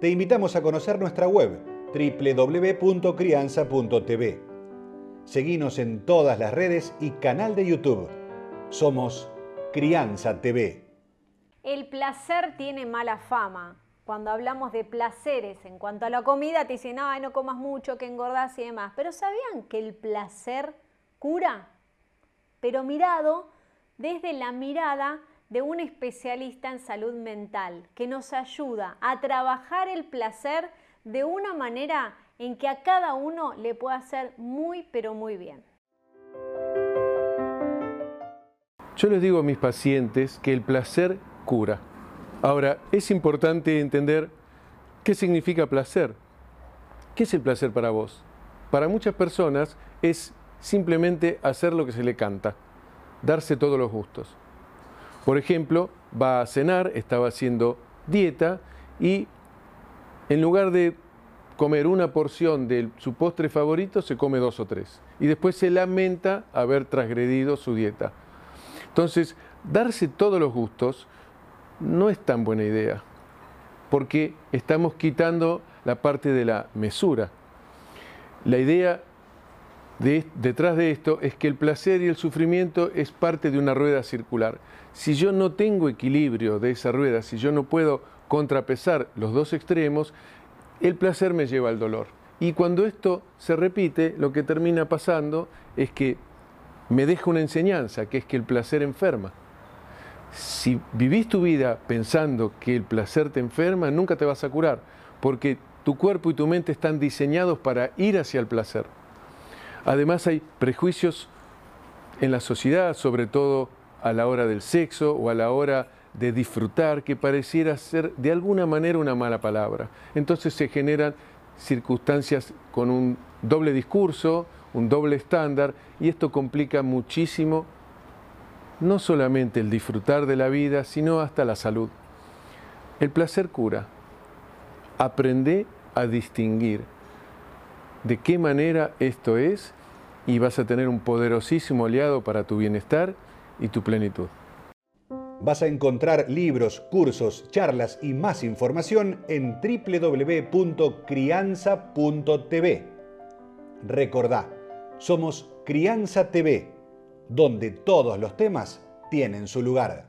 te invitamos a conocer nuestra web www.crianza.tv. Seguimos en todas las redes y canal de YouTube. Somos Crianza TV. El placer tiene mala fama. Cuando hablamos de placeres en cuanto a la comida, te dicen, ay, no comas mucho, que engordás y demás. Pero ¿sabían que el placer cura? Pero mirado desde la mirada de un especialista en salud mental que nos ayuda a trabajar el placer de una manera en que a cada uno le pueda hacer muy, pero muy bien. Yo les digo a mis pacientes que el placer cura. Ahora, es importante entender qué significa placer. ¿Qué es el placer para vos? Para muchas personas es simplemente hacer lo que se le canta, darse todos los gustos. Por ejemplo, va a cenar, estaba haciendo dieta y en lugar de comer una porción de su postre favorito, se come dos o tres. Y después se lamenta haber transgredido su dieta. Entonces, darse todos los gustos no es tan buena idea, porque estamos quitando la parte de la mesura. La idea detrás de esto es que el placer y el sufrimiento es parte de una rueda circular. Si yo no tengo equilibrio de esa rueda, si yo no puedo contrapesar los dos extremos, el placer me lleva al dolor. Y cuando esto se repite, lo que termina pasando es que me deja una enseñanza, que es que el placer enferma. Si vivís tu vida pensando que el placer te enferma, nunca te vas a curar, porque tu cuerpo y tu mente están diseñados para ir hacia el placer. Además hay prejuicios en la sociedad, sobre todo a la hora del sexo o a la hora de disfrutar, que pareciera ser de alguna manera una mala palabra. Entonces se generan circunstancias con un doble discurso, un doble estándar, y esto complica muchísimo no solamente el disfrutar de la vida, sino hasta la salud. El placer cura. Aprende a distinguir de qué manera esto es y vas a tener un poderosísimo aliado para tu bienestar y tu plenitud. Vas a encontrar libros, cursos, charlas y más información en www.crianza.tv. Recordá, somos Crianza TV, donde todos los temas tienen su lugar.